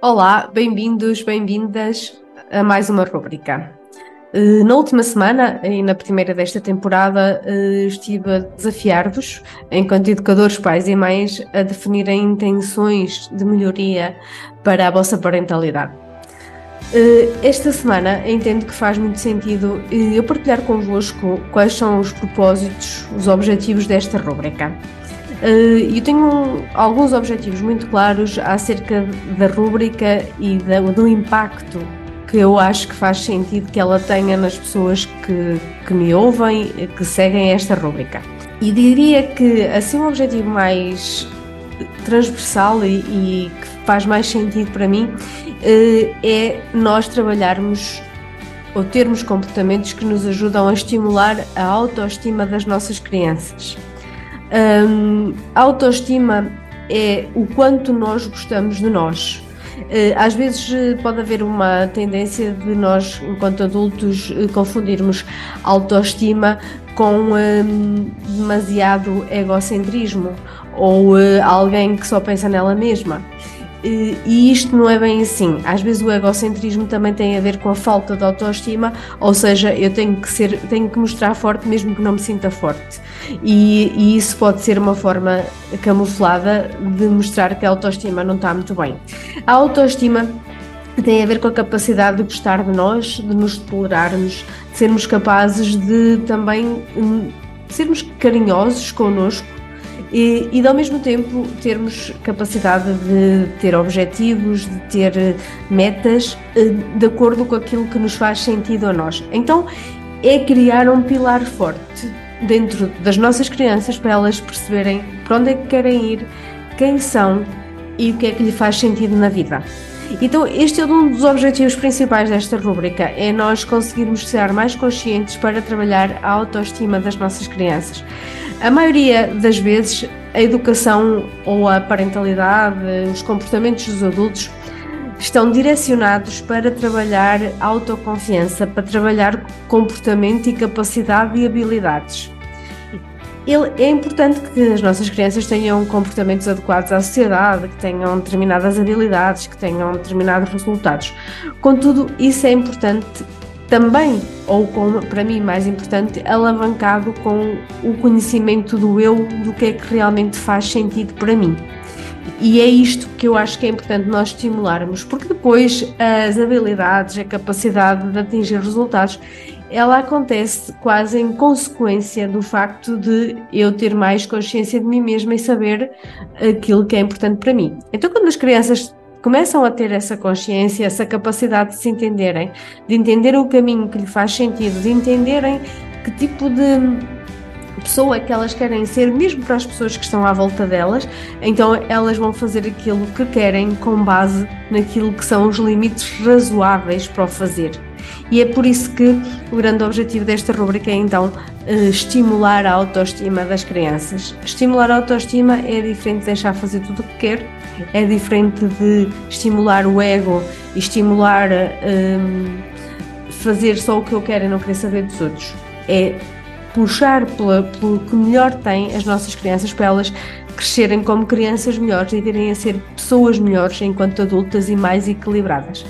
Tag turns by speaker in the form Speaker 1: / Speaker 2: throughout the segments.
Speaker 1: Olá, bem-vindos, bem-vindas a mais uma rúbrica. Eh, na última semana e na primeira desta temporada eh, estive a desafiar-vos, enquanto educadores, pais e mães, a definirem intenções de melhoria para a vossa parentalidade. Eh, esta semana entendo que faz muito sentido eu partilhar convosco quais são os propósitos, os objetivos desta rúbrica. Uh, eu tenho alguns objetivos muito claros acerca da rúbrica e do impacto que eu acho que faz sentido que ela tenha nas pessoas que, que me ouvem, que seguem esta rúbrica. E diria que assim um objetivo mais transversal e, e que faz mais sentido para mim uh, é nós trabalharmos ou termos comportamentos que nos ajudam a estimular a autoestima das nossas crianças. Um, autoestima é o quanto nós gostamos de nós. Eh, às vezes eh, pode haver uma tendência de nós, enquanto adultos, eh, confundirmos autoestima com demasiado egocentrismo ou alguém que só pensa nela mesma. E isto não é bem assim. Às vezes o egocentrismo também tem a ver com a falta de autoestima, ou seja, eu tenho que ser, tenho que mostrar forte mesmo que não me sinta forte. E, e isso pode ser uma forma camuflada de mostrar que a autoestima não está muito bem. A autoestima tem a ver com a capacidade de gostar de nós, de nos tolerarmos, de sermos capazes de também hum, sermos carinhosos connosco e, e ao mesmo tempo termos capacidade de ter objetivos, de ter eh, metas eh, de acordo com aquilo que nos faz sentido a nós. Então é criar um pilar forte dentro das nossas crianças para elas perceberem para onde é que querem ir, quem são e o que é que lhe faz sentido na vida. Então, este é um dos objetivos principais desta rúbrica, é nós conseguirmos ser mais conscientes para trabalhar a autoestima das nossas crianças. A maioria das vezes, a educação ou a parentalidade, os comportamentos dos adultos estão direcionados para trabalhar autoconfiança, para trabalhar comportamento e capacidade e habilidades. É importante que as nossas crianças tenham comportamentos adequados à sociedade, que tenham determinadas habilidades, que tenham determinados resultados. Contudo, isso é importante também, ou para mim mais importante, alavancado com o conhecimento do eu, do que é que realmente faz sentido para mim. E é isto que eu acho que é importante nós estimularmos, porque depois as habilidades, a capacidade de atingir resultados, ela acontece quase em consequência do facto de eu ter mais consciência de mim mesma e saber aquilo que é importante para mim. Então, quando as crianças começam a ter essa consciência, essa capacidade de se entenderem, de entender o caminho que lhe faz sentido, de entenderem que tipo de pessoa é que elas querem ser, mesmo para as pessoas que estão à volta delas, então elas vão fazer aquilo que querem com base naquilo que são os limites razoáveis para o fazer. E é por isso que o grande objetivo desta rubrica é então eh, estimular a autoestima das crianças. Estimular a autoestima é diferente de deixar fazer tudo o que quer, é diferente de estimular o ego e estimular um, fazer só o que eu quero e não querer saber dos outros. É puxar pela, pelo que melhor têm as nossas crianças para elas crescerem como crianças melhores e virem a ser pessoas melhores enquanto adultas e mais equilibradas.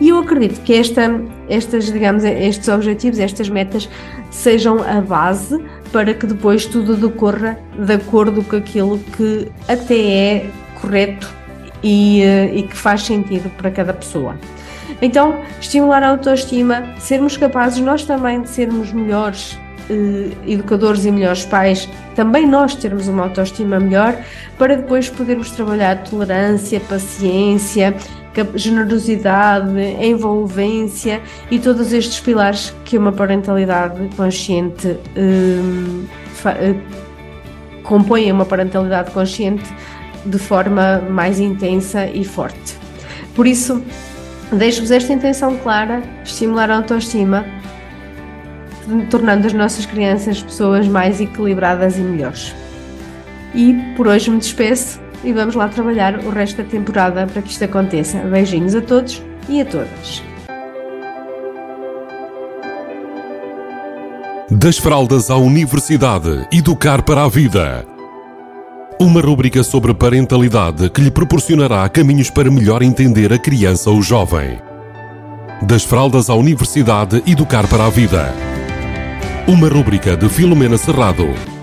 Speaker 1: E eu acredito que esta, estas, digamos, estes objetivos, estas metas, sejam a base para que depois tudo decorra de acordo com aquilo que até é correto e, eh, e que faz sentido para cada pessoa. Então, estimular a autoestima, sermos capazes nós também de sermos melhores eh, educadores e melhores pais, também nós termos uma autoestima melhor, para depois podermos trabalhar tolerância, paciência, generosidade, envolvência e todos estes pilares que uma parentalidade consciente eh, compõem uma parentalidade consciente de forma mais intensa e forte. Por isso, deixo-vos esta intenção clara, estimular a autoestima, tornando as nossas crianças pessoas mais equilibradas e melhores. E por hoje me despeço e vamos lá trabalhar o resto da temporada para que isto aconteça. Beijinhos a todos e a todas.
Speaker 2: Das fraldas à universidade, educar para a vida. Uma rúbrica sobre parentalidade que lhe proporcionará caminhos para melhor entender a criança ou jovem. Das fraldas à universidade, educar para a vida. Uma rúbrica de Filomena Serrado.